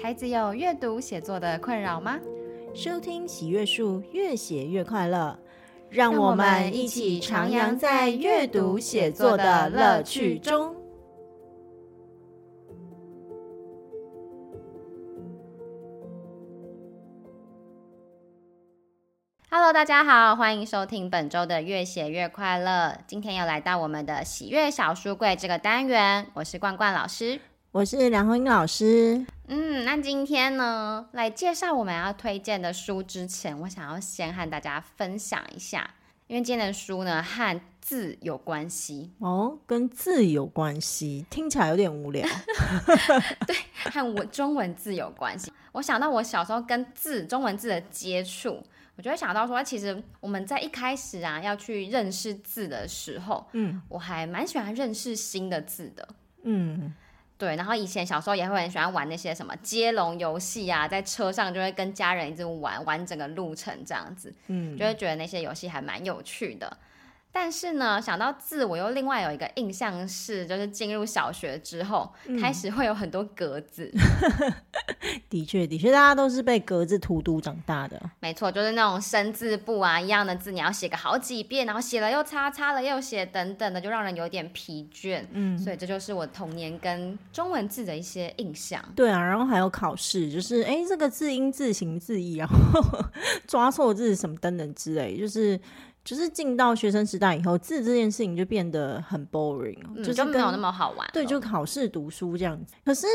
孩子有阅读写作的困扰吗？收听喜悦树，越写越快乐。让我们一起徜徉在阅读写作的乐趣中。Hello，大家好，欢迎收听本周的越写越快乐。今天又来到我们的喜悦小书柜这个单元，我是罐罐老师。我是梁红英老师。嗯，那今天呢，来介绍我们要推荐的书之前，我想要先和大家分享一下，因为今天的书呢和字有关系哦，跟字有关系，听起来有点无聊。对，和我中文字有关系。我想到我小时候跟字中文字的接触，我就会想到说，其实我们在一开始啊要去认识字的时候，嗯，我还蛮喜欢认识新的字的，嗯。对，然后以前小时候也会很喜欢玩那些什么接龙游戏啊，在车上就会跟家人一直玩，玩整个路程这样子，嗯，就会觉得那些游戏还蛮有趣的。但是呢，想到字，我又另外有一个印象是，就是进入小学之后，嗯、开始会有很多格子。的确，的确，大家都是被格子荼毒长大的。没错，就是那种生字簿啊，一样的字，你要写个好几遍，然后写了又擦，擦了又写，等等的，就让人有点疲倦。嗯，所以这就是我童年跟中文字的一些印象。对啊，然后还有考试，就是哎，这个字音、字形、字义，然后 抓错字什么等等之类，就是。就是进到学生时代以后，字这件事情就变得很 boring，、嗯、就，就没有那么好玩。对，就考试读书这样子。可是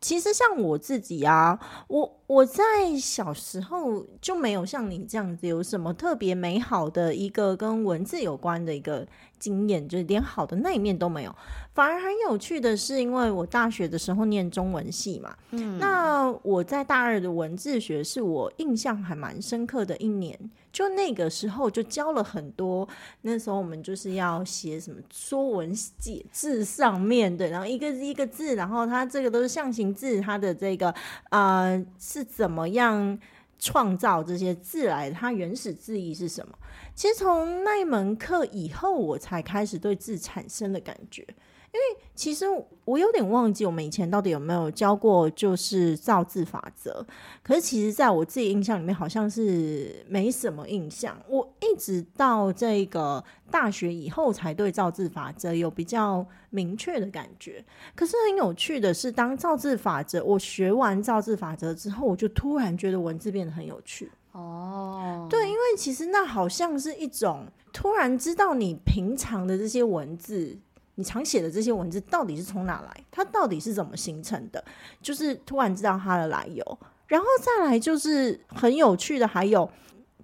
其实像我自己啊，我我在小时候就没有像你这样子有什么特别美好的一个跟文字有关的一个经验，就是连好的那一面都没有。反而很有趣的是，因为我大学的时候念中文系嘛，嗯，那我在大二的文字学是我印象还蛮深刻的一年。就那个时候就教了很多，那时候我们就是要写什么《说文解字》上面的，然后一个一个字，然后它这个都是象形字，它的这个呃是怎么样创造这些字来？它原始字义是什么？其实从那一门课以后，我才开始对字产生了感觉。因为其实我有点忘记我们以前到底有没有教过，就是造字法则。可是其实在我自己印象里面，好像是没什么印象。我一直到这个大学以后，才对造字法则有比较明确的感觉。可是很有趣的是，当造字法则我学完造字法则之后，我就突然觉得文字变得很有趣。哦，对，因为其实那好像是一种突然知道你平常的这些文字。你常写的这些文字到底是从哪来？它到底是怎么形成的？就是突然知道它的来由，然后再来就是很有趣的，还有，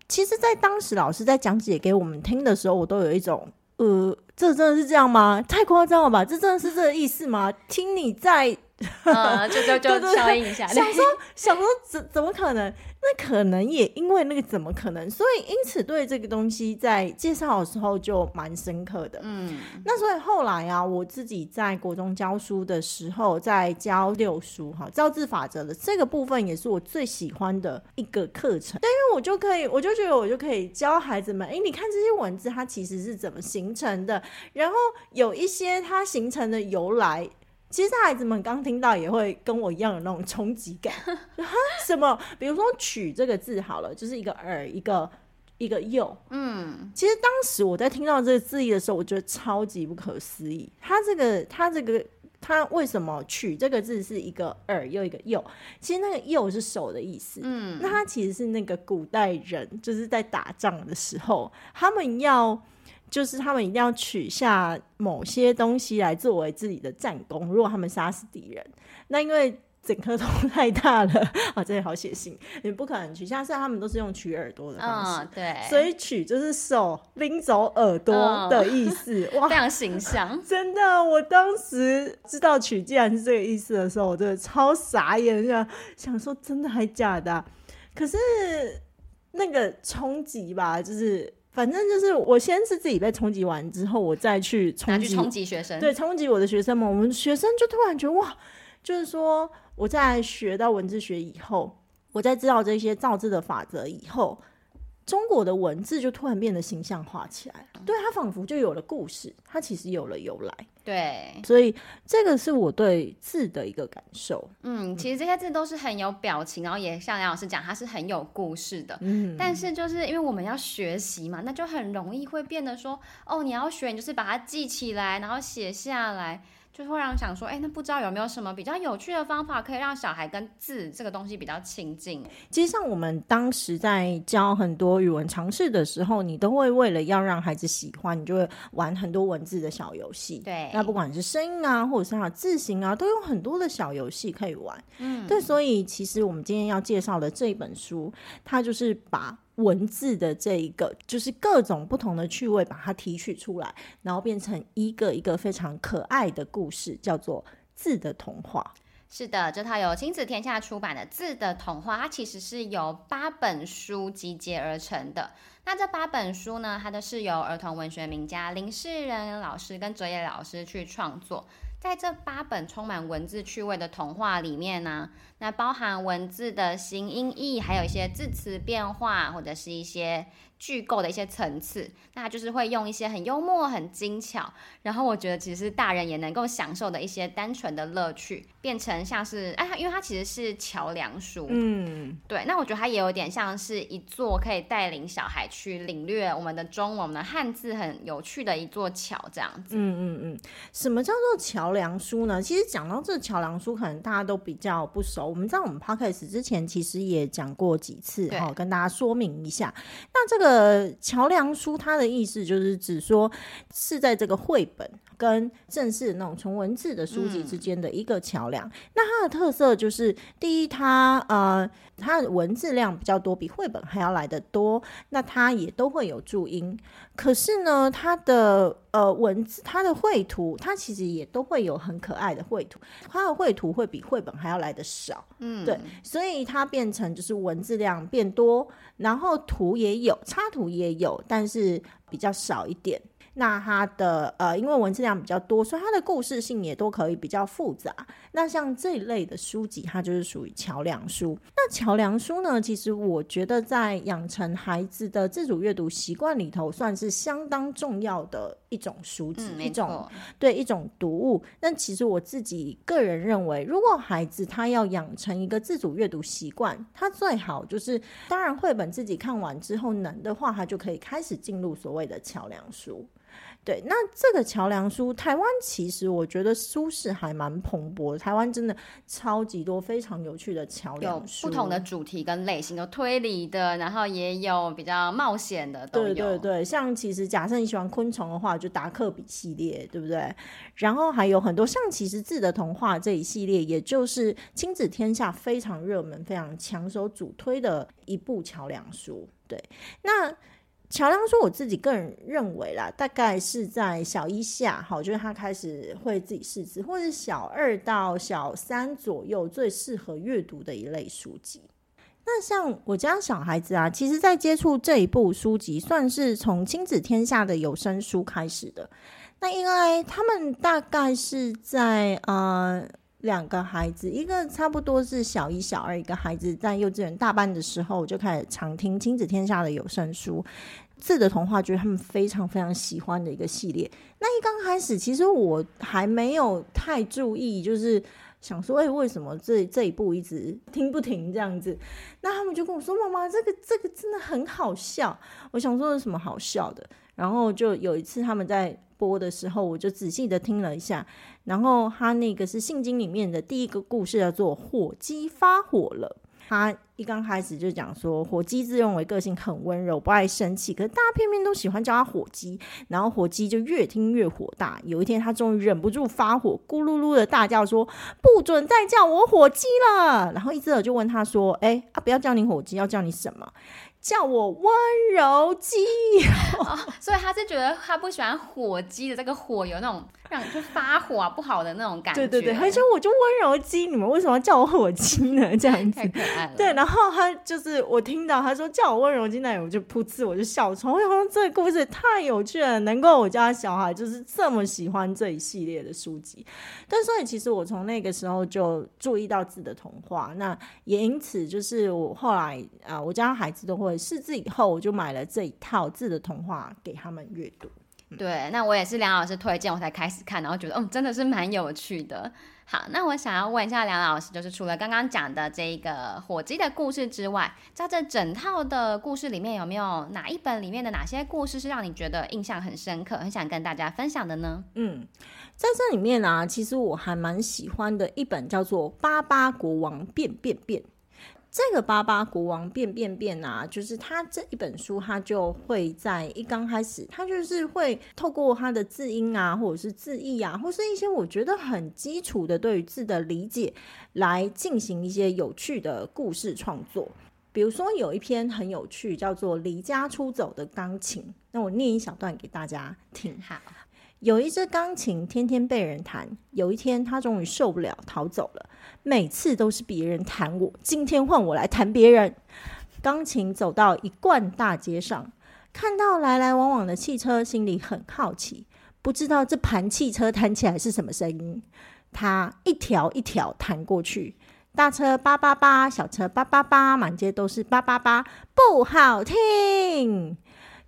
其实，在当时老师在讲解给我们听的时候，我都有一种，呃，这真的是这样吗？太夸张了吧？这真的是这个意思吗？听你在。呃，就就就消音一下。想说想说怎怎么可能？那可能也因为那个怎么可能，所以因此对这个东西在介绍的时候就蛮深刻的。嗯，那所以后来啊，我自己在国中教书的时候，在教六书哈造字法则的这个部分，也是我最喜欢的一个课程。对，因为我就可以，我就觉得我就可以教孩子们，哎，你看这些文字它其实是怎么形成的，然后有一些它形成的由来。其实孩子们刚听到也会跟我一样有那种冲击感，哈，什么？比如说“取”这个字好了，就是一个耳，一个一个右。嗯，其实当时我在听到这个字义的时候，我觉得超级不可思议。它这个，它这个，它为什么“取”这个字是一个耳又一个右？其实那个“右”是手的意思。嗯，那它其实是那个古代人就是在打仗的时候，他们要。就是他们一定要取下某些东西来作为自己的战功。如果他们杀死敌人，那因为整颗头 太大了啊，这也好写信，你不可能取下。虽然他们都是用取耳朵的方式，嗯、对，所以取就是手拎走耳朵的意思，嗯、哇，非常形象。真的，我当时知道取竟然是这个意思的时候，我真的超傻眼，想想说真的还假的啊？可是那个冲击吧，就是。反正就是，我先是自己被冲击完之后，我再去冲击冲击学生，对，冲击我的学生们。我们学生就突然觉得哇，就是说我在学到文字学以后，我在知道这些造字的法则以后，中国的文字就突然变得形象化起来了，对，它仿佛就有了故事，它其实有了由来。对，所以这个是我对字的一个感受。嗯，其实这些字都是很有表情，然后也像梁老师讲，它是很有故事的。嗯，但是就是因为我们要学习嘛，那就很容易会变得说，哦，你要学，你就是把它记起来，然后写下来。就会让人想说，哎，那不知道有没有什么比较有趣的方法，可以让小孩跟字这个东西比较亲近？其实像我们当时在教很多语文常识的时候，你都会为了要让孩子喜欢，你就会玩很多文字的小游戏。对，那不管是声音啊，或者是它的字形啊，都有很多的小游戏可以玩。嗯，对，所以其实我们今天要介绍的这一本书，它就是把。文字的这一个，就是各种不同的趣味，把它提取出来，然后变成一个一个非常可爱的故事，叫做《字的童话》。是的，这套由亲子天下出版的《字的童话》，它其实是由八本书集结而成的。那这八本书呢，它都是由儿童文学名家林世仁老师跟哲野老师去创作。在这八本充满文字趣味的童话里面呢，那包含文字的形音义，还有一些字词变化，或者是一些。句构的一些层次，那就是会用一些很幽默、很精巧，然后我觉得其实大人也能够享受的一些单纯的乐趣，变成像是哎，因为它其实是桥梁书，嗯，对，那我觉得它也有点像是一座可以带领小孩去领略我们的中文、我们的汉字很有趣的一座桥，这样子。嗯嗯嗯，什么叫做桥梁书呢？其实讲到这桥梁书，可能大家都比较不熟。我们在我们 Podcast 之前其实也讲过几次，哈，跟大家说明一下。那这个。呃，桥梁书它的意思就是指说是在这个绘本跟正式的那种纯文字的书籍之间的一个桥梁。嗯。那它的特色就是，第一，它呃它的文字量比较多，比绘本还要来得多。那它也都会有注音。可是呢，它的呃文字，它的绘图，它其实也都会有很可爱的绘图。它的绘图会比绘本还要来得少，嗯，对，所以它变成就是文字量变多，然后图也有，插图也有，但是比较少一点。那它的呃，因为文字量比较多，所以它的故事性也都可以比较复杂。那像这一类的书籍，它就是属于桥梁书。那桥梁书呢，其实我觉得在养成孩子的自主阅读习惯里头，算是相当重要的一种书籍，嗯、一种对一种读物。那其实我自己个人认为，如果孩子他要养成一个自主阅读习惯，他最好就是，当然绘本自己看完之后，能的话，他就可以开始进入所谓的桥梁书。对，那这个桥梁书，台湾其实我觉得书市还蛮蓬勃的。台湾真的超级多非常有趣的桥梁书，有不同的主题跟类型，有推理的，然后也有比较冒险的。对对对，像其实假设你喜欢昆虫的话，就达克比系列，对不对？然后还有很多像其实字的童话这一系列，也就是亲子天下非常热门、非常抢手主推的一部桥梁书。对，那。桥梁书，我自己个人认为啦，大概是在小一下，好，就是他开始会自己识字，或者小二到小三左右最适合阅读的一类书籍。那像我家小孩子啊，其实在接触这一部书籍，算是从亲子天下的有声书开始的。那因为他们大概是在呃两个孩子，一个差不多是小一、小二，一个孩子在幼稚园大班的时候，就开始常听亲子天下的有声书。字的童话就是他们非常非常喜欢的一个系列。那一刚开始，其实我还没有太注意，就是想说，哎、为什么这这一部一直听不停这样子？那他们就跟我说：“妈妈，这个这个真的很好笑。”我想说有什么好笑的？然后就有一次他们在播的时候，我就仔细的听了一下。然后他那个是圣经里面的第一个故事，叫做“火鸡发火了”。他一刚开始就讲说，火鸡自认为个性很温柔，不爱生气，可是大家偏偏都喜欢叫他火鸡，然后火鸡就越听越火大。有一天，他终于忍不住发火，咕噜噜的大叫说：“不准再叫我火鸡了！”然后一只耳就问他说：“哎，啊，不要叫你火鸡，要叫你什么？”叫我温柔鸡，哦，所以他是觉得他不喜欢火鸡的这个火有那种让你去发火啊，不好的那种感觉。对对对，他说我就温柔鸡，你们为什么要叫我火鸡呢？这样子太可爱了。对，然后他就是我听到他说叫我温柔鸡，那我就噗嗤，我就笑出来。我想这个故事太有趣了，能够我家小孩就是这么喜欢这一系列的书籍。但所以其实我从那个时候就注意到字的童话，那也因此就是我后来啊、呃，我家孩子都会识字以后，我就买了这一套字的童话给他们阅读。对，那我也是梁老师推荐我才开始看，然后觉得嗯，真的是蛮有趣的。好，那我想要问一下梁老师，就是除了刚刚讲的这个火鸡的故事之外，在这整套的故事里面，有没有哪一本里面的哪些故事是让你觉得印象很深刻，很想跟大家分享的呢？嗯，在这里面啊，其实我还蛮喜欢的一本叫做《巴巴国王变变变》。这个巴巴国王变变变啊，就是他这一本书，他就会在一刚开始，他就是会透过他的字音啊，或者是字义啊，或是一些我觉得很基础的对于字的理解，来进行一些有趣的故事创作。比如说有一篇很有趣，叫做《离家出走的钢琴》，那我念一小段给大家听。好，有一只钢琴天天被人弹，有一天他终于受不了，逃走了。每次都是别人弹我，今天换我来弹别人。钢琴走到一贯大街上，看到来来往往的汽车，心里很好奇，不知道这盘汽车弹起来是什么声音。他一条一条弹过去，大车叭叭叭，小车叭叭叭，满街都是叭叭叭，不好听。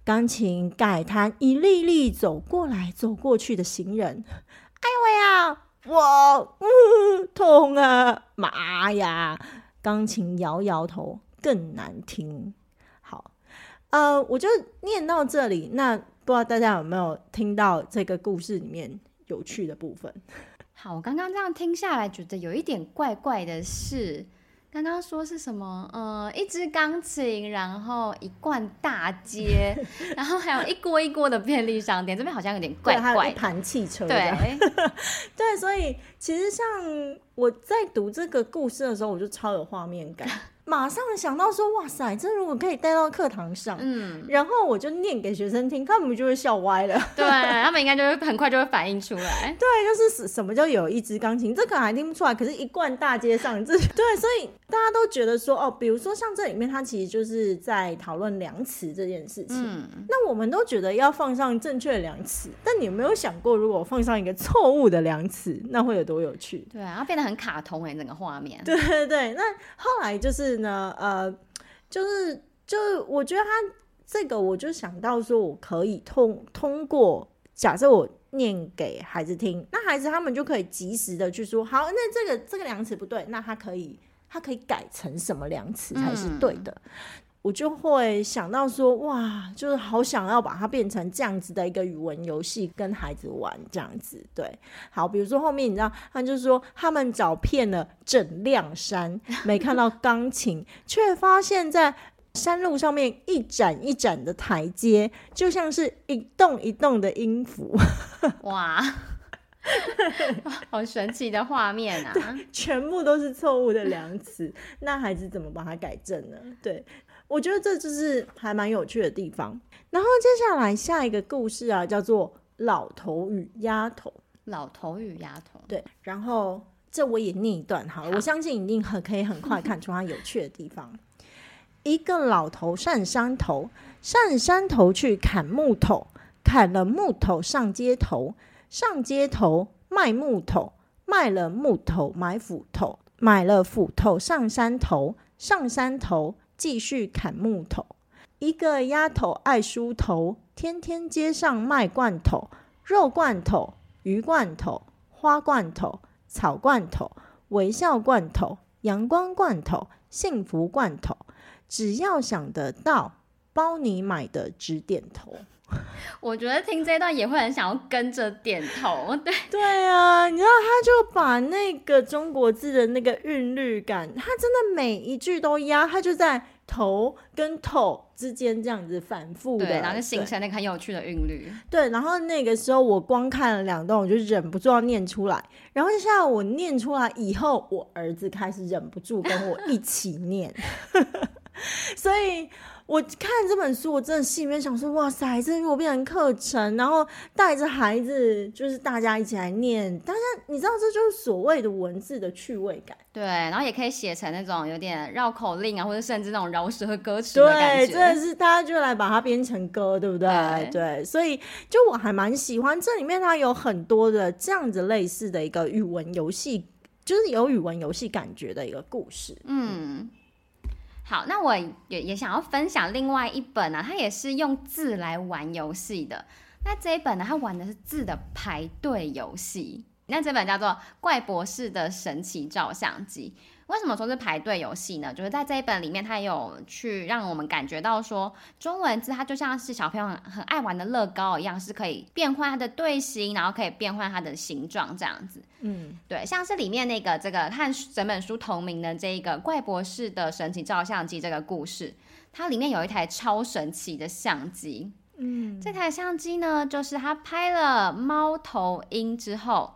钢琴改弹一粒粒走过来走过去的行人，哎呦喂呀！我、嗯、痛啊，妈呀！钢琴摇摇头，更难听。好，呃，我就念到这里。那不知道大家有没有听到这个故事里面有趣的部分？好，我刚刚这样听下来，觉得有一点怪怪的是。刚刚说是什么？呃，一支钢琴，然后一贯大街，然后还有一锅一锅的便利商店。这边好像有点怪怪的。还有一盘汽车。对，对，所以其实像我在读这个故事的时候，我就超有画面感。马上想到说，哇塞，这如果可以带到课堂上，嗯，然后我就念给学生听，他们就会笑歪了。对，他们应该就会很快就会反应出来。对，就是什什么叫有一支钢琴，这可能还听不出来，可是一贯大街上，这 对，所以大家都觉得说，哦，比如说像这里面，它其实就是在讨论量词这件事情。嗯，那我们都觉得要放上正确的量词，但你有没有想过，如果放上一个错误的量词，那会有多有趣？对啊，然后变得很卡通哎、欸，整个画面。对对对，那后来就是。呢，呃，就是，就是，我觉得他这个，我就想到说，我可以通通过，假设我念给孩子听，那孩子他们就可以及时的去说，好，那这个这个量词不对，那他可以，他可以改成什么量词才是对的。嗯我就会想到说，哇，就是好想要把它变成这样子的一个语文游戏，跟孩子玩这样子。对，好，比如说后面你知道，他就是说他们找遍了整辆山，没看到钢琴，却发现在山路上面一盏一盏的台阶，就像是一栋一栋的音符。哇，好神奇的画面啊！全部都是错误的量词，那孩子怎么把它改正呢？对。我觉得这就是还蛮有趣的地方。然后接下来下一个故事啊，叫做《老头与丫头》。老头与丫头，对。然后这我也念一段好了，好，我相信一定很可以很快看出它有趣的地方。一个老头上山头，上山头去砍木头，砍了木头上街头，上街头卖木头，卖了木头买斧头，买了斧头上山头，上山头。继续砍木头，一个丫头爱梳头，天天街上卖罐头，肉罐头、鱼罐头、花罐头、草罐头、微笑罐头、阳光罐头、幸福罐头，只要想得到，包你买的直点头。我觉得听这段也会很想要跟着点头，对。对啊，你知道他就把那个中国字的那个韵律感，他真的每一句都压，他就在头跟头之间这样子反复的，然后就形成那个很有趣的韵律。对，然后那个时候我光看了两段，我就忍不住要念出来。然后现在我念出来以后，我儿子开始忍不住跟我一起念。所以。我看这本书，我真的心里面想说：哇塞，这如果变成课程，然后带着孩子，就是大家一起来念，大家你知道，这就是所谓的文字的趣味感。对，然后也可以写成那种有点绕口令啊，或者甚至那种饶舌歌词的感觉。对，真的是大家就来把它编成歌，对不对？对，对，所以就我还蛮喜欢这里面，它有很多的这样子类似的一个语文游戏，就是有语文游戏感觉的一个故事。嗯。好，那我也也想要分享另外一本啊，它也是用字来玩游戏的。那这一本呢，它玩的是字的排队游戏。那这本叫做《怪博士的神奇照相机》。为什么说是排队游戏呢？就是在这一本里面，它有去让我们感觉到说，中文字它就像是小朋友很爱玩的乐高一样，是可以变换它的队形，然后可以变换它的形状这样子。嗯，对，像是里面那个这个和整本书同名的这一个怪博士的神奇照相机这个故事，它里面有一台超神奇的相机。嗯，这台相机呢，就是它拍了猫头鹰之后。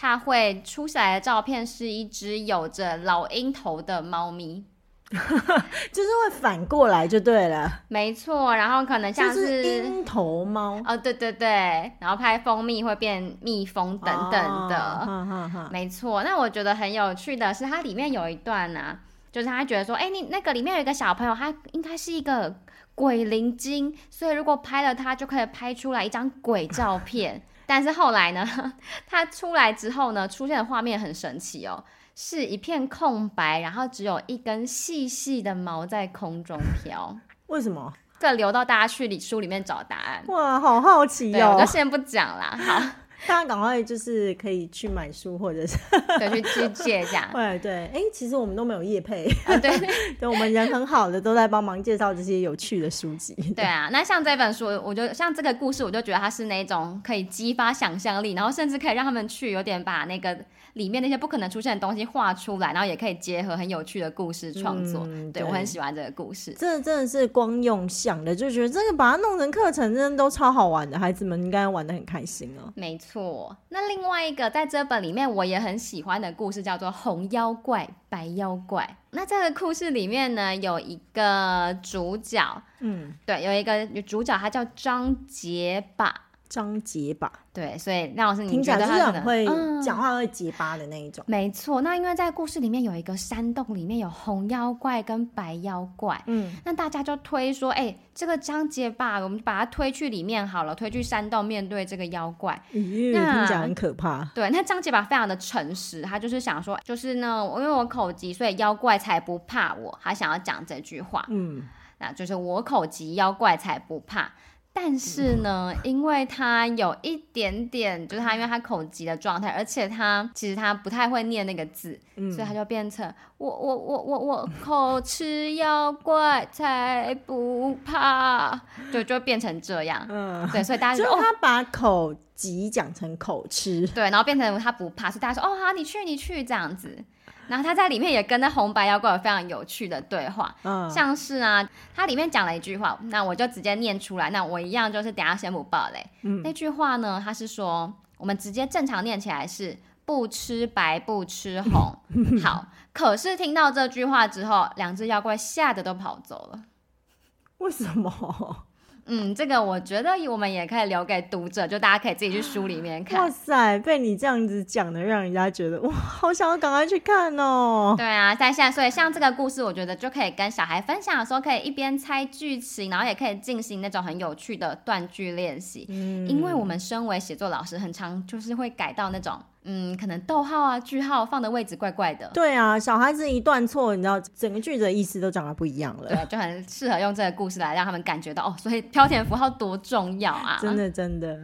它会出下来的照片是一只有着老鹰头的猫咪，就是会反过来就对了。没错，然后可能像是鹰头猫哦，对对对，然后拍蜂蜜会变蜜蜂等等的，哦、没错。那我觉得很有趣的是，它里面有一段呢、啊，就是他觉得说，哎，你那个里面有一个小朋友，他应该是一个鬼灵精，所以如果拍了他，就可以拍出来一张鬼照片。但是后来呢，它出来之后呢，出现的画面很神奇哦，是一片空白，然后只有一根细细的毛在空中飘。为什么？这留到大家去里书里面找答案。哇，好好奇哦！我就先不讲啦。好。大家赶快就是可以去买书，或者是对去去借一下。对对，哎、欸，其实我们都没有业配，啊、对 对，我们人很好的都在帮忙介绍这些有趣的书籍。对啊，那像这本书，我就像这个故事，我就觉得它是那种可以激发想象力，然后甚至可以让他们去有点把那个。里面那些不可能出现的东西画出来，然后也可以结合很有趣的故事创作。嗯、对，对我很喜欢这个故事，这真的是光用想的就觉得这个把它弄成课程，真的都超好玩的，孩子们应该玩的很开心哦。没错，那另外一个在这本里面我也很喜欢的故事叫做《红妖怪白妖怪》。那这个故事里面呢，有一个主角，嗯，对，有一个主角，他叫张结巴。张结巴，对，所以廖老师，你觉得他是很会讲话会结巴的那一种？嗯、没错，那因为在故事里面有一个山洞，里面有红妖怪跟白妖怪，嗯，那大家就推说，哎、欸，这个张结巴，我们把他推去里面好了，推去山洞面对这个妖怪，咦，听起来很可怕。对，那张结巴非常的诚实，他就是想说，就是呢，因为我口急，所以妖怪才不怕我，他想要讲这句话，嗯，那就是我口急，妖怪才不怕。但是呢，因为他有一点点，就是他因为他口疾的状态，而且他其实他不太会念那个字，嗯、所以他就变成我我我我我口吃妖怪才不怕，就就变成这样。嗯，对，所以大家就，就他把口疾讲成口吃，对，然后变成他不怕，所以大家说哦好，你去你去这样子。然后他在里面也跟那红白妖怪有非常有趣的对话，嗯，像是啊，他里面讲了一句话，那我就直接念出来。那我一样就是等下先不报嘞。嗯，那句话呢，他是说，我们直接正常念起来是不吃白不吃红。好，可是听到这句话之后，两只妖怪吓得都跑走了。为什么？嗯，这个我觉得我们也可以留给读者，就大家可以自己去书里面看。哇塞，被你这样子讲的，让人家觉得哇，好想要赶快去看哦。对啊，在现在，所以像这个故事，我觉得就可以跟小孩分享的时候，可以一边猜剧情，然后也可以进行那种很有趣的断句练习。嗯，因为我们身为写作老师，很常就是会改到那种。嗯，可能逗号啊、句号放的位置怪怪的。对啊，小孩子一断错，你知道整个句子的意思都长得不一样了。对，就很适合用这个故事来让他们感觉到哦，所以标点符号多重要啊！真的，真的。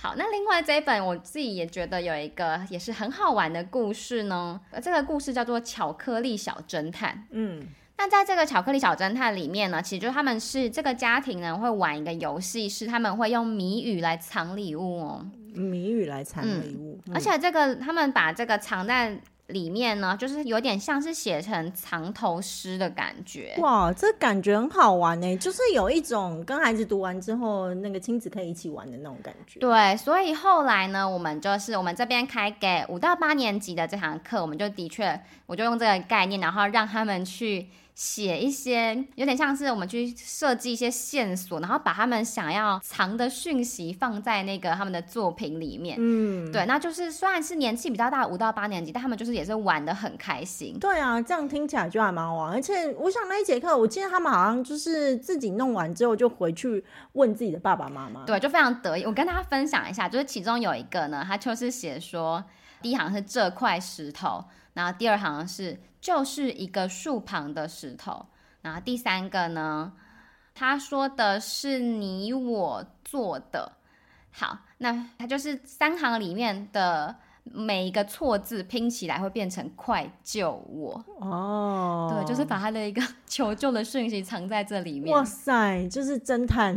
好，那另外这一本我自己也觉得有一个也是很好玩的故事呢。这个故事叫做《巧克力小侦探》。嗯，那在这个巧克力小侦探里面呢，其实就他们是这个家庭呢会玩一个游戏，是他们会用谜语来藏礼物哦。谜语来藏礼物，嗯，而且这个他们把这个藏在里面呢，就是有点像是写成藏头诗的感觉。哇，这感觉很好玩呢，就是有一种跟孩子读完之后，那个亲子可以一起玩的那种感觉。对，所以后来呢，我们就是我们这边开给五到八年级的这堂课，我们就的确，我就用这个概念，然后让他们去。写一些有点像是我们去设计一些线索，然后把他们想要藏的讯息放在那个他们的作品里面。嗯，对，那就是虽然是年纪比较大，五到八年级，但他们就是也是玩的很开心。对啊，这样听起来就还蛮好玩。而且我想那一节课，我记得他们好像就是自己弄完之后就回去问自己的爸爸妈妈。对，就非常得意。我跟大家分享一下，就是其中有一个呢，他就是写说，第一行是这块石头，然后第二行是。就是一个树旁的石头，然后第三个呢，他说的是你我做的，好，那它就是三行里面的。每一个错字拼起来会变成“快救我”哦，对，就是把他的一个求救的讯息藏在这里面。哇塞，就是侦探，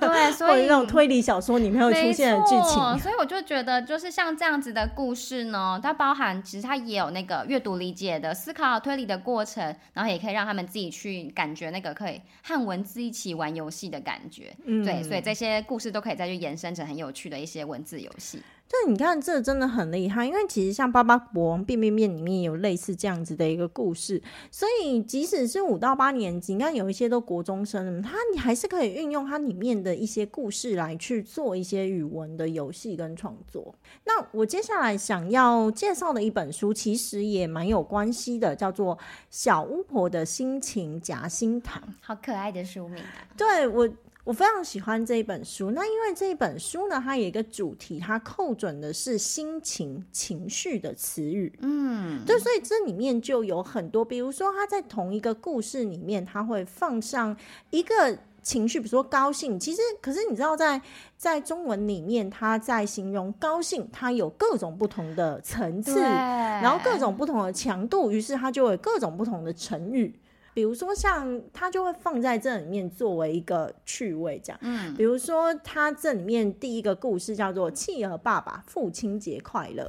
对，所以 那种推理小说里面会出现的剧情。所以我就觉得，就是像这样子的故事呢，它包含其实它也有那个阅读理解的思考推理的过程，然后也可以让他们自己去感觉那个可以和文字一起玩游戏的感觉。嗯，对，所以这些故事都可以再去延伸成很有趣的一些文字游戏。对，你看，这真的很厉害，因为其实像《巴巴国王变变变》里面有类似这样子的一个故事，所以即使是五到八年级，你看有一些都国中生，他你还是可以运用它里面的一些故事来去做一些语文的游戏跟创作。那我接下来想要介绍的一本书，其实也蛮有关系的，叫做《小巫婆的心情夹心糖》，好可爱的书名啊！对我。我非常喜欢这一本书，那因为这一本书呢，它有一个主题，它扣准的是心情、情绪的词语，嗯，对，所以这里面就有很多，比如说他在同一个故事里面，他会放上一个情绪，比如说高兴，其实可是你知道在，在在中文里面，它在形容高兴，它有各种不同的层次，然后各种不同的强度，于是它就有各种不同的成语。比如说，像他就会放在这里面作为一个趣味这样。嗯，比如说他这里面第一个故事叫做《企鹅爸爸父亲节快乐》，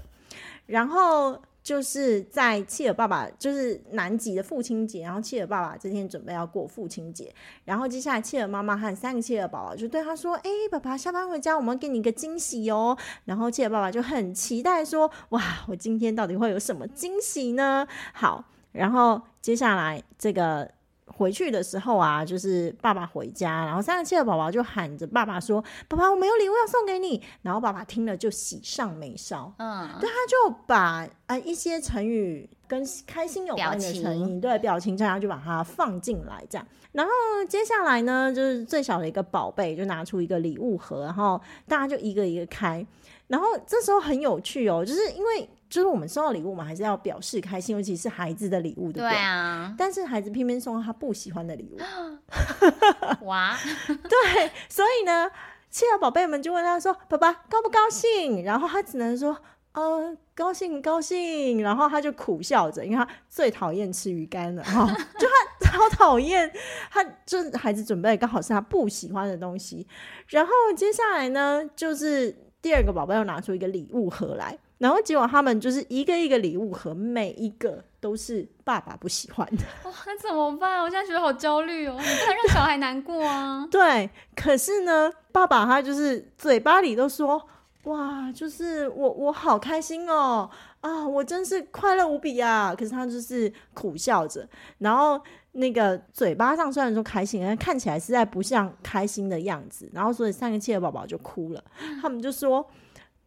然后就是在企鹅爸爸就是南极的父亲节，然后企鹅爸爸这天准备要过父亲节，然后接下来企鹅妈妈和三个企鹅宝宝就对他说：“哎，爸爸下班回家，我们给你一个惊喜哦。”然后企鹅爸爸就很期待说：“哇，我今天到底会有什么惊喜呢？”好。然后接下来这个回去的时候啊，就是爸爸回家，然后三十七的宝宝就喊着爸爸说：“爸爸，我没有礼物要送给你。”然后爸爸听了就喜上眉梢，嗯，对，他就把啊、呃、一些成语跟开心有关的成语，情对表情这样就把它放进来，这样。然后接下来呢，就是最小的一个宝贝就拿出一个礼物盒，然后大家就一个一个开，然后这时候很有趣哦，就是因为。就是我们收到礼物嘛，还是要表示开心，尤其是孩子的礼物，对不对？对啊。但是孩子偏偏送到他不喜欢的礼物，哇！对，所以呢，企鹅宝贝们就问他说：“爸爸高不高兴？”然后他只能说：“呃，高兴，高兴。”然后他就苦笑着，因为他最讨厌吃鱼干了哈，就他超讨厌，他就孩子准备刚好是他不喜欢的东西。然后接下来呢，就是第二个宝贝又拿出一个礼物盒来。然后结果他们就是一个一个礼物盒，每一个都是爸爸不喜欢的。哇，那怎么办？我现在觉得好焦虑哦，你不能让小孩难过啊。对，可是呢，爸爸他就是嘴巴里都说，哇，就是我我好开心哦，啊，我真是快乐无比啊。可是他就是苦笑着，然后那个嘴巴上虽然说开心，但看起来实在不像开心的样子。然后所以三个企鹅宝宝就哭了，他们就说。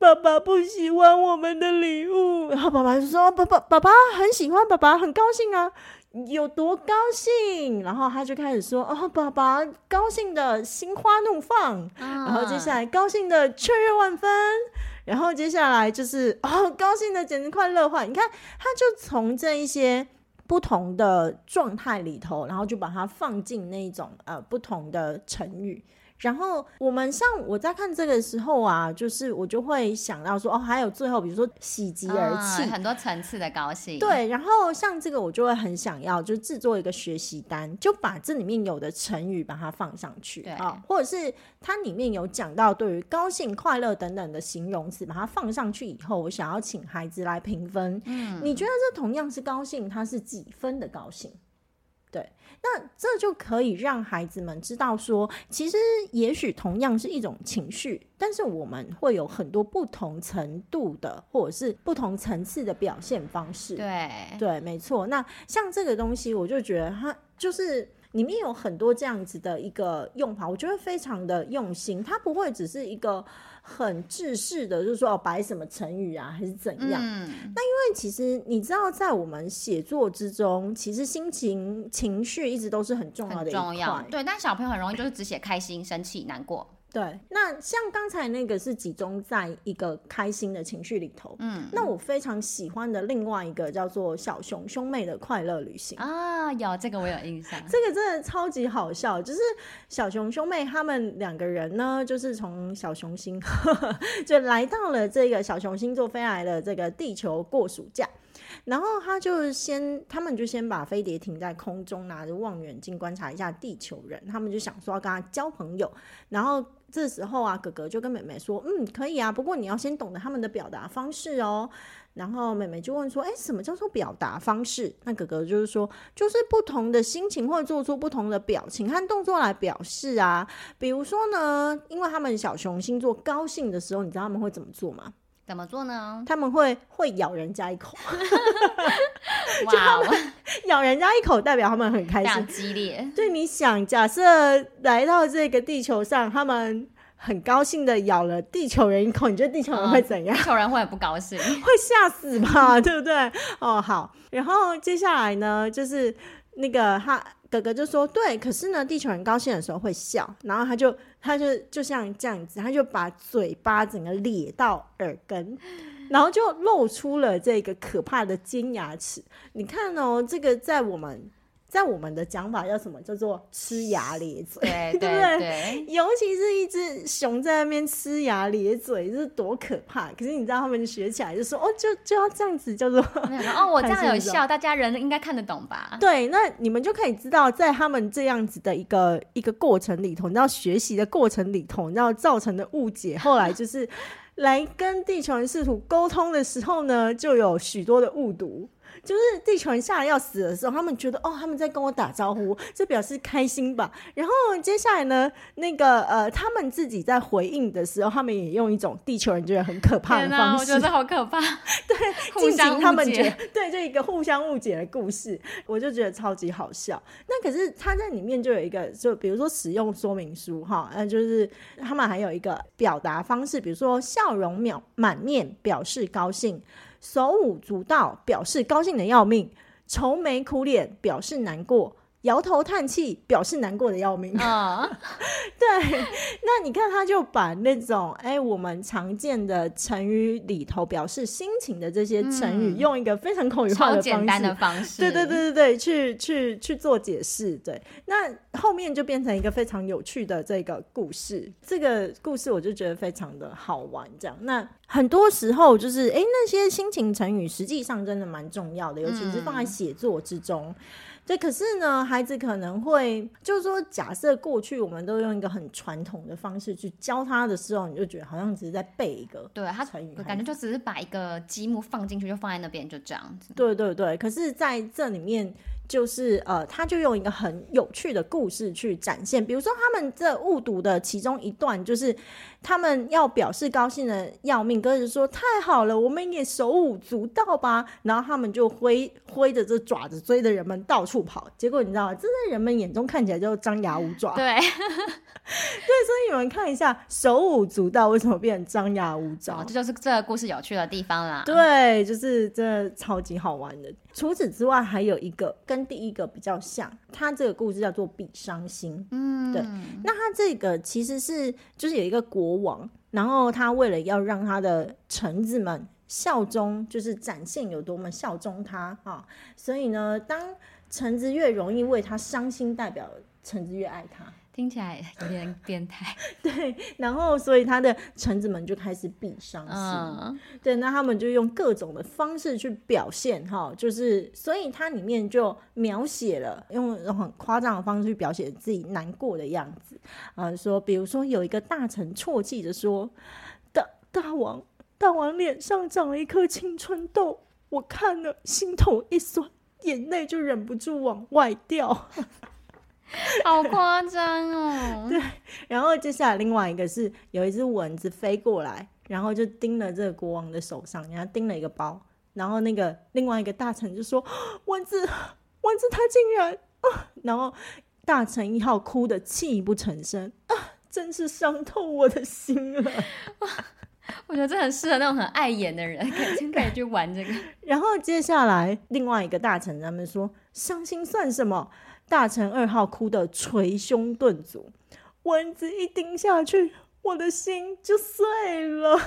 爸爸不喜欢我们的礼物，然后爸爸就说：“爸爸，爸爸很喜欢，爸爸很高兴啊，有多高兴？”然后他就开始说：“哦，爸爸高兴的心花怒放，啊、然后接下来高兴的雀跃万分，然后接下来就是 哦，高兴的简直快乐坏。你看，他就从这一些不同的状态里头，然后就把它放进那一种呃不同的成语。”然后我们像我在看这个时候啊，就是我就会想到说，哦，还有最后比如说喜极而泣，嗯，很多层次的高兴。对，然后像这个我就会很想要，就制作一个学习单，就把这里面有的成语把它放上去，对啊，或者是它里面有讲到对于高兴、快乐等等的形容词，把它放上去以后，我想要请孩子来评分。嗯，你觉得这同样是高兴，它是几分的高兴？对，那这就可以让孩子们知道说，其实也许同样是一种情绪，但是我们会有很多不同程度的，或者是不同层次的表现方式。对，对，没错。那像这个东西，我就觉得它就是里面有很多这样子的一个用法，我觉得非常的用心。它不会只是一个很制式的，就是说要摆什么成语啊，还是怎样？嗯，那因为其实你知道，在我们写作之中，其实心情情绪一直都是很重要的一块。对，但小朋友很容易就是只写开心、生气、难过。对，那像刚才那个是集中在一个开心的情绪里头，嗯，那我非常喜欢的另外一个叫做小熊兄妹的快乐旅行啊，有这个我有印象，这个真的超级好笑，就是小熊兄妹他们两个人呢，就是从小熊星 就来到了这个小熊星座飞来的这个地球过暑假。然后他就先，他们就先把飞碟停在空中，拿着望远镜观察一下地球人。他们就想说要跟他交朋友。然后这时候啊，哥哥就跟妹妹说：“嗯，可以啊，不过你要先懂得他们的表达方式哦。”然后妹妹就问说：“哎，什么叫做表达方式？”那哥哥就是说：“就是不同的心情会做出不同的表情和动作来表示啊。比如说呢，因为他们小熊星座高兴的时候，你知道他们会怎么做吗？”怎么做呢？他们会会咬人家一口，就他们 咬人家一口，代表他们很开心，激烈。对，你想，假设来到这个地球上，他们很高兴的咬了地球人一口，你觉得地球人会怎样？嗯、地球人会很不高兴，会吓死吧？对不对？哦，好。然后接下来呢，就是那个他哥哥就说：“对，可是呢，地球人高兴的时候会笑。”然后他就。他就就像这样子，他就把嘴巴整个咧到耳根，然后就露出了这个可怕的尖牙齿。你看哦，这个在我们。在我们的讲法叫什么？叫做呲牙咧嘴，对，不对？尤其是一只熊在那边呲牙咧嘴，这是多可怕！可是你知道他们学起来就说哦，就就要这样子叫做哦，我这样有笑，大家人应该看得懂吧？对，那你们就可以知道，在他们这样子的一个一个过程里头，你知道学习的过程里头，你知道造成的误解，后来就是来跟地球人试图沟通的时候呢，就有许多的误读。就是地球人吓得要死的时候，他们觉得哦，他们在跟我打招呼，这表示开心吧。然后接下来呢，那个呃，他们自己在回应的时候，他们也用一种地球人觉得很可怕的方式，我觉得好可怕。对，互相他们觉得对，这一个互相误解的故事，我就觉得超级好笑。那可是他在里面就有一个，就比如说使用说明书哈，呃，就是他们还有一个表达方式，比如说笑容秒满面表示高兴。手舞足蹈表示高兴的要命，愁眉苦脸表示难过。摇头叹气表示难过的要命啊，对，那你看他就把那种哎、欸，我们常见的成语里头表示心情的这些成语，用一个非常口语化的方式，简单的方式，对对对对对，去去去做解释。对，那后面就变成一个非常有趣的这个故事。这个故事我就觉得非常的好玩。这样，那很多时候就是哎、欸，那些心情成语实际上真的蛮重要的，尤其是放在写作之中。嗯对，可是呢，孩子可能会就是说，假设过去我们都用一个很传统的方式去教他的时候，你就觉得好像只是在背一个，对他成语，感觉就只是把一个积木放进去，就放在那边，就这样子。对对对，可是在这里面。就是呃，他就用一个很有趣的故事去展现，比如说他们这误读的其中一段，就是他们要表示高兴的要命，哥就说太好了，我们也手舞足蹈吧，然后他们就挥挥着这爪子追着人们到处跑，结果你知道，这在人们眼中看起来就张牙舞爪。对，对，所以你们看一下，手舞足蹈为什么变成张牙舞爪？哦，这就是这个故事有趣的地方啦。对，就是这超级好玩的。除此之外，还有一个跟第一个比较像，他这个故事叫做《比伤心》。嗯，对。那他这个其实是就是有一个国国王，然后他为了要让他的臣子们效忠，就是展现有多么效忠他啊，所以呢，当臣子越容易为他伤心，代表臣子越爱他。听起来有点变态，对，然后所以他的臣子们就开始比伤心，嗯、对，那他们就用各种的方式去表现，哈，就是所以它里面就描写了用很夸张的方式去表现自己难过的样子，啊，说比如说有一个大臣啜泣着说，大大王，大王脸上长了一颗青春痘，我看了心头一酸，眼泪就忍不住往外掉。好夸张哦！对，然后接下来另外一个是有一只蚊子飞过来，然后就叮了这个国王的手上，然后叮了一个包，然后那个另外一个大臣就说：“ 蚊子，蚊子，他竟然啊，然后大臣一号哭得泣不成声啊，真是伤透我的心了。我觉得这很适合那种很爱演的人，可以可以去玩这个。然后接下来另外一个大臣他们说，伤心算什么？大臣二号哭得捶胸顿足，蚊子一叮下去，我的心就碎了。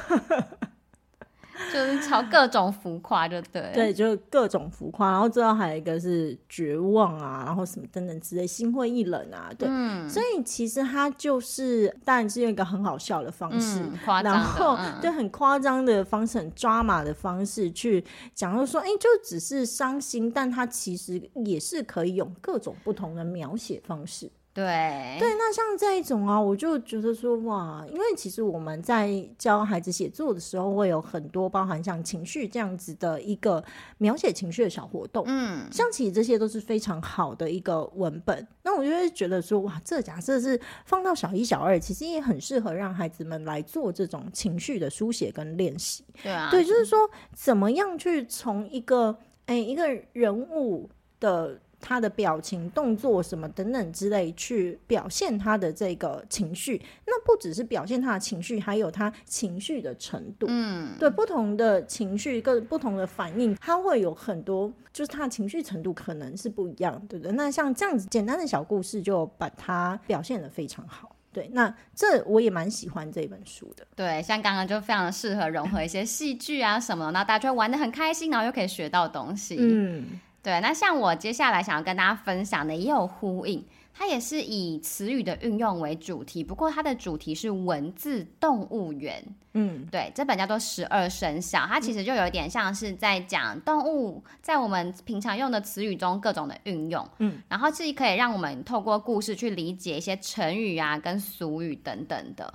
就是朝各种浮夸，就对，对，就是各种浮夸。然后最后还有一个是绝望啊，然后什么等等之类，心灰意冷啊，对。嗯、所以其实他就是，当然是用一个很好笑的方式，嗯、夸张的然后、嗯、对很夸张的方式，很抓马的方式去讲，就说，哎，就只是伤心，但他其实也是可以用各种不同的描写方式。对对，那像这一种啊，我就觉得说哇，因为其实我们在教孩子写作的时候，会有很多包含像情绪这样子的一个描写情绪的小活动，嗯，像其实这些都是非常好的一个文本。那我就会觉得说哇，这假设是放到小一、小二，其实也很适合让孩子们来做这种情绪的书写跟练习。对啊，对，就是说怎么样去从一个哎一个人物的。他的表情、动作什么等等之类，去表现他的这个情绪。那不只是表现他的情绪，还有他情绪的程度。嗯，对，不同的情绪跟不同的反应，他会有很多，就是他的情绪程度可能是不一样，对不对？那像这样子简单的小故事，就把它表现的非常好。对，那这我也蛮喜欢这本书的。对，像刚刚就非常的适合融合一些戏剧啊什么，然后大家玩的很开心，然后又可以学到东西。嗯。对，那像我接下来想要跟大家分享的也有呼应，它也是以词语的运用为主题，不过它的主题是文字动物园。嗯，对，这本叫做《十二生肖》，它其实就有点像是在讲动物在我们平常用的词语中各种的运用。嗯，然后是可以让我们透过故事去理解一些成语啊、跟俗语等等的，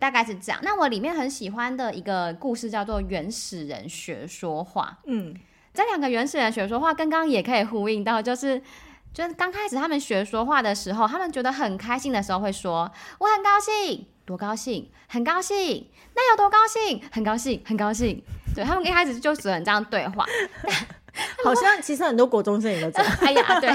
大概是这样。那我里面很喜欢的一个故事叫做《原始人学说话》。嗯。这两个原始人学说话，跟刚刚也可以呼应到，就是，就是刚开始他们学说话的时候，他们觉得很开心的时候会说：“我很高兴，多高兴，很高兴，那有多高兴？很高兴，很高兴。”对，他们一开始就只能这样对话，好像其实很多国中生也都这样。哎呀，对，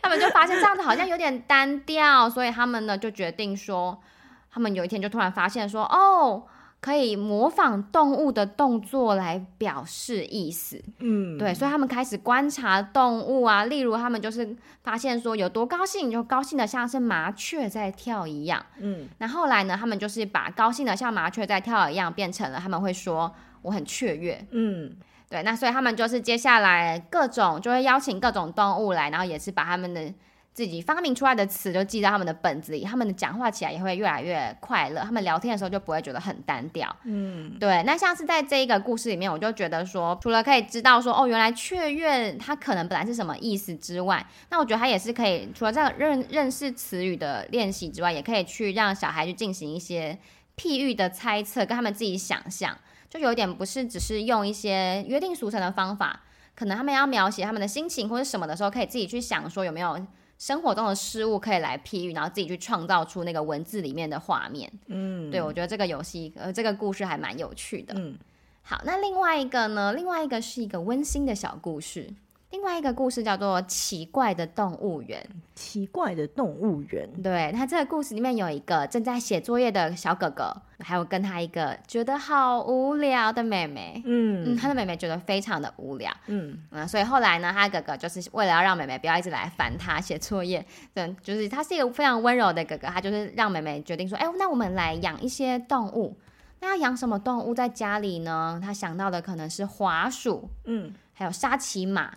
他们就发现这样子好像有点单调，所以他们呢就决定说，他们有一天就突然发现说：“哦。”可以模仿动物的动作来表示意思，嗯，对，所以他们开始观察动物啊，例如他们就是发现说有多高兴，就高兴的像是麻雀在跳一样，嗯，那后来呢，他们就是把高兴的像麻雀在跳一样变成了他们会说我很雀跃，嗯，对，那所以他们就是接下来各种就会邀请各种动物来，然后也是把他们的。自己发明出来的词就记在他们的本子里，他们的讲话起来也会越来越快乐，他们聊天的时候就不会觉得很单调。嗯，对。那像是在这一个故事里面，我就觉得说，除了可以知道说哦，原来雀跃它可能本来是什么意思之外，那我觉得它也是可以除了这样认认识词语的练习之外，也可以去让小孩去进行一些譬喻的猜测，跟他们自己想象，就有点不是只是用一些约定俗成的方法，可能他们要描写他们的心情或者什么的时候，可以自己去想说有没有。生活中的事物可以来譬喻，然后自己去创造出那个文字里面的画面。嗯，对，我觉得这个游戏呃，这个故事还蛮有趣的。嗯，好，那另外一个呢？另外一个是一个温馨的小故事。另外一个故事叫做《奇怪的动物园》。奇怪的动物园，对，他这个故事里面有一个正在写作业的小哥哥，还有跟他一个觉得好无聊的妹妹。嗯嗯，他的妹妹觉得非常的无聊。嗯嗯，所以后来呢，他哥哥就是为了要让妹妹不要一直来烦他写作业，对，就是他是一个非常温柔的哥哥，他就是让妹妹决定说，哎，那我们来养一些动物。那要养什么动物在家里呢？他想到的可能是滑鼠，嗯，还有沙琪玛。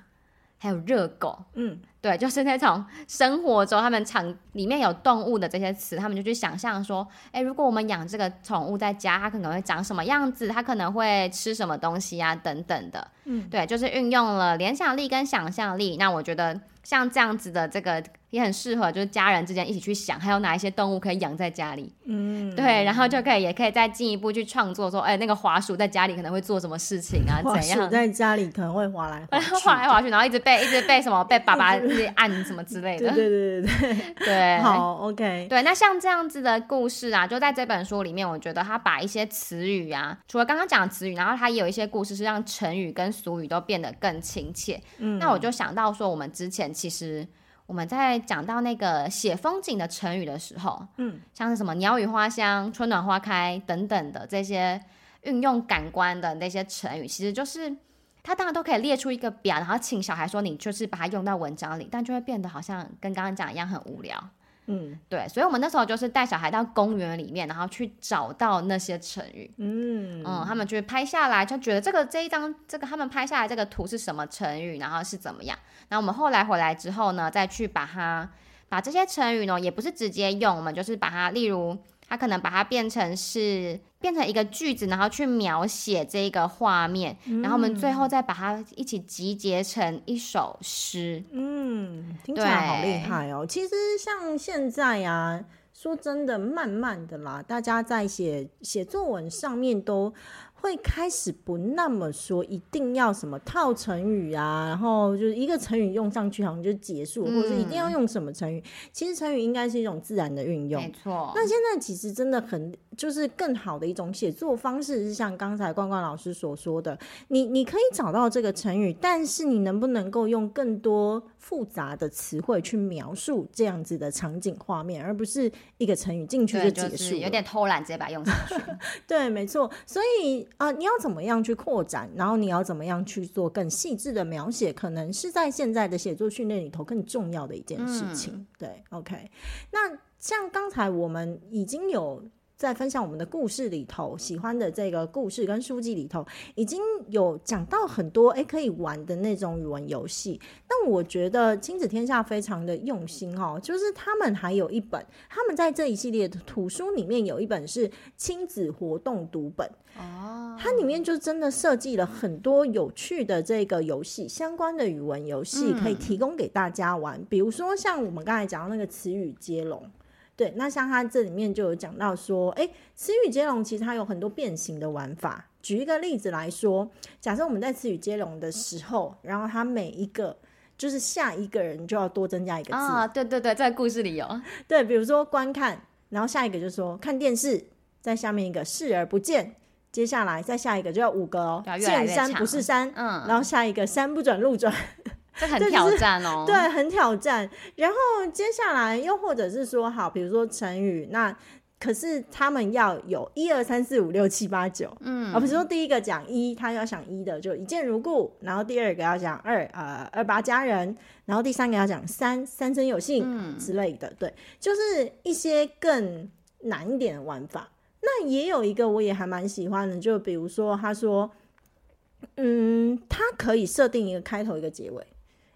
还有热狗，嗯，对，就是那种生活中他们常里面有动物的这些词，他们就去想象说，哎，如果我们养这个宠物在家，它可能会长什么样子？它可能会吃什么东西啊？等等的，嗯，对，就是运用了联想力跟想象力。那我觉得像这样子的这个。也很适合，就是家人之间一起去想，还有哪一些动物可以养在家里，嗯，对，然后就可以也可以再进一步去创作，说，哎、欸，那个滑鼠在家里可能会做什么事情啊？怎样？滑鼠在家里可能会滑来滑去，滑来滑去，然后一直被一直被什么被爸爸一直按什么之类的。对对对对对，对，好，OK。对，那像这样子的故事啊，就在这本书里面，我觉得他把一些词语啊，除了刚刚讲的词语，然后他也有一些故事是让成语跟俗语都变得更亲切。嗯，那我就想到说，我们之前其实。我们在讲到那个写风景的成语的时候，嗯，像是什么鸟语花香、春暖花开等等的这些运用感官的那些成语，其实就是它当然都可以列出一个表，然后请小孩说你就是把它用到文章里，但就会变得好像跟刚刚讲一样很无聊。嗯，对，所以我们那时候就是带小孩到公园里面，然后去找到那些成语。嗯嗯，他们就拍下来，就觉得这个这一张这个他们拍下来这个图是什么成语，然后是怎么样。然后我们后来回来之后呢，再去把它把这些成语呢，也不是直接用，我们就是把它，例如。他可能把它变成是变成一个句子，然后去描写这个画面，嗯，然后我们最后再把它一起集结成一首诗。嗯，听起来好厉害哦！其实像现在啊，说真的，慢慢的啦，大家在写写作文上面都。会开始不那么说一定要什么套成语啊，然后就是一个成语用上去好像就结束，嗯、或者是一定要用什么成语。其实成语应该是一种自然的运用。没错。那现在其实真的很就是更好的一种写作方式，是像刚才冠冠老师所说的，你你可以找到这个成语，但是你能不能够用更多复杂的词汇去描述这样子的场景画面，而不是一个成语进去就结束，就是有点偷懒直接把它用上去。对，没错。所以。啊、呃，你要怎么样去扩展？然后你要怎么样去做更细致的描写？可能是在现在的写作训练里头更重要的一件事情。嗯、对，OK。那像刚才我们已经有。在分享我们的故事里头，喜欢的这个故事跟书籍里头，已经有讲到很多诶可以玩的那种语文游戏。但我觉得亲子天下非常的用心哦，就是他们还有一本，他们在这一系列的图书里面有一本是亲子活动读本哦，它里面就真的设计了很多有趣的这个游戏，相关的语文游戏可以提供给大家玩。比如说像我们刚才讲到那个词语接龙。对，那像他这里面就有讲到说，哎，词语接龙其实它有很多变形的玩法。举一个例子来说，假设我们在词语接龙的时候，然后它每一个就是下一个人就要多增加一个字啊，对对对，在故事里有，对，比如说观看，然后下一个就是说看电视，在下面一个视而不见，接下来再下一个就要五个哦，见山不是山，嗯，然后下一个山不转路转。这很挑战哦，对，很挑战。然后接下来又或者是说，好，比如说成语，那可是他们要有一二三四五六七八九，嗯，而不是说第一个讲一，他要想一的就一见如故，然后第二个要讲二，呃，二八佳人，然后第三个要讲三，三生有幸，嗯，之类的，对，就是一些更难一点的玩法。那也有一个我也还蛮喜欢的，就比如说他说，嗯，他可以设定一个开头一个结尾。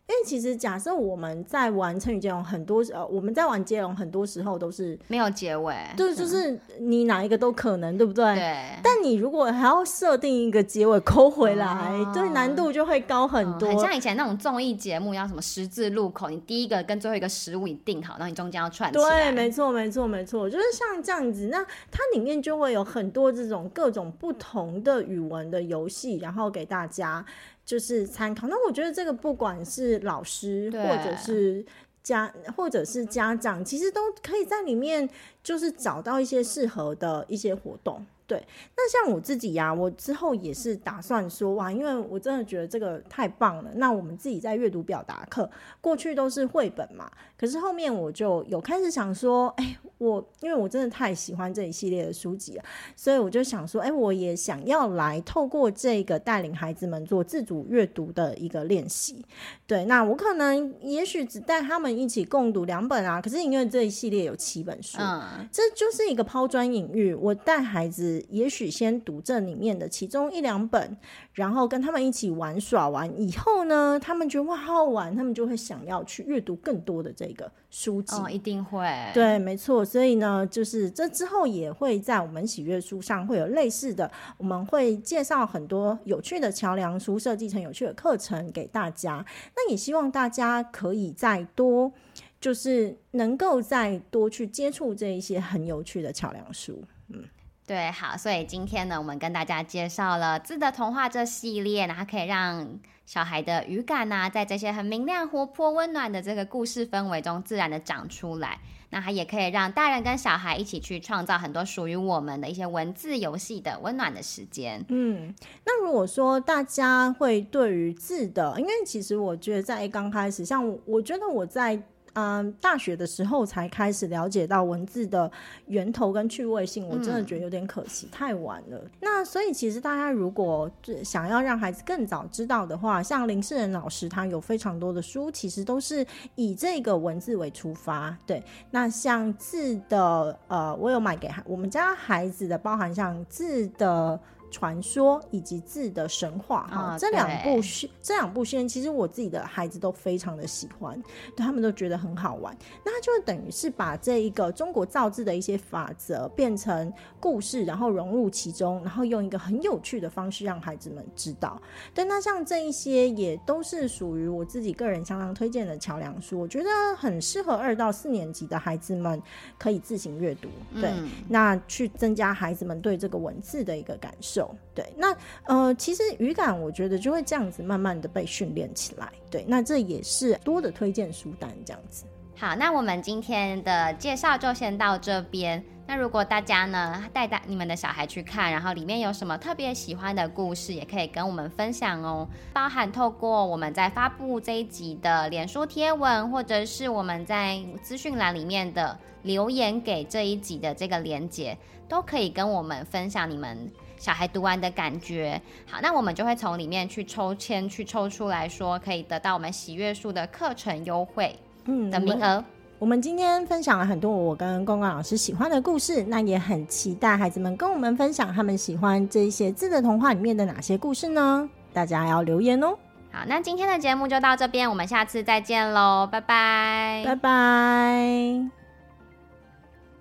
因为其实假设我们在玩成语接龙，很多呃，我们在玩接龙，很多时候都是没有结尾，对，就是你哪一个都可能，对不对？对。但你如果还要设定一个结尾抠回来，哦，对，难度就会高很多。嗯，很像以前那种综艺节目，要什么十字路口，你第一个跟最后一个食物你定好，然后你中间要串起来。对，没错，没错，没错，就是像这样子。那它里面就会有很多这种各种不同的语文的游戏，然后给大家。就是参考，那我觉得这个不管是老师或者是家或者是家长，其实都可以在里面就是找到一些适合的一些活动。对，那像我自己呀、啊，我之后也是打算说哇，因为我真的觉得这个太棒了。那我们自己在阅读表达课，过去都是绘本嘛，可是后面我就有开始想说，哎，我因为我真的太喜欢这一系列的书籍了，所以我就想说，哎，我也想要来透过这个带领孩子们做自主阅读的一个练习。对，那我可能也许只带他们一起共读两本啊，可是因为这一系列有七本书，嗯，这就是一个抛砖引玉，我带孩子。也许先读这里面的其中一两本，然后跟他们一起玩耍完以后呢，他们觉得哇好好玩，他们就会想要去阅读更多的这个书籍。哦，一定会。对，没错。所以呢，就是这之后也会在我们喜悦书上会有类似的，我们会介绍很多有趣的桥梁书，设计成有趣的课程给大家。那也希望大家可以再多，就是能够再多去接触这一些很有趣的桥梁书。嗯。对，好，所以今天呢，我们跟大家介绍了《字的童话》这系列，然后可以让小孩的语感呐，在这些很明亮、活泼、温暖的这个故事氛围中，自然的长出来。那它也可以让大人跟小孩一起去创造很多属于我们的一些文字游戏的温暖的时间。嗯，那如果说大家会对于字的，因为其实我觉得在刚开始，像，我觉得我在。嗯，大学的时候才开始了解到文字的源头跟趣味性，我真的觉得有点可惜，嗯、太晚了。那所以其实大家如果想要让孩子更早知道的话，像林世仁老师他有非常多的书，其实都是以这个文字为出发。对，那像字的，呃，我有买给我们家孩子的，包含像字的。传说以及字的神话哈，这两部书，这两部书，其实我自己的孩子都非常的喜欢，对他们都觉得很好玩。那他就等于是把这一个中国造字的一些法则变成故事，然后融入其中，然后用一个很有趣的方式让孩子们知道。对，那像这一些也都是属于我自己个人相当推荐的桥梁书，我觉得很适合二到四年级的孩子们可以自行阅读。对，嗯、那去增加孩子们对这个文字的一个感受。对，那呃，其实语感我觉得就会这样子慢慢的被训练起来。对，那这也是多的推荐书单这样子。好，那我们今天的介绍就先到这边。那如果大家呢带带你们的小孩去看，然后里面有什么特别喜欢的故事，也可以跟我们分享哦。包含透过我们在发布这一集的脸书贴文，或者是我们在资讯栏里面的留言给这一集的这个连接，都可以跟我们分享你们。小孩读完的感觉，好，那我们就会从里面去抽签，去抽出来说可以得到我们喜悦树的课程优惠，嗯的名额。嗯，我们今天分享了很多我跟公公老师喜欢的故事，那也很期待孩子们跟我们分享他们喜欢这些字的童话里面的哪些故事呢？大家要留言哦。好，那今天的节目就到这边，我们下次再见喽，拜拜，拜拜。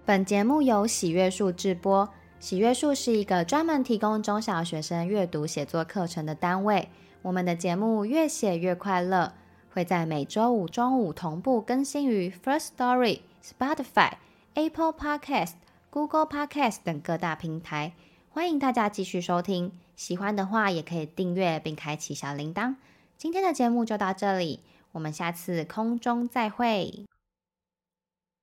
本节目由喜悦树制播。喜悦树是一个专门提供中小学生阅读写作课程的单位。我们的节目越写越快乐，会在每周五中午同步更新于 First Story、Spotify、Apple Podcast、Google Podcast 等各大平台。欢迎大家继续收听，喜欢的话也可以订阅并开启小铃铛。今天的节目就到这里，我们下次空中再会。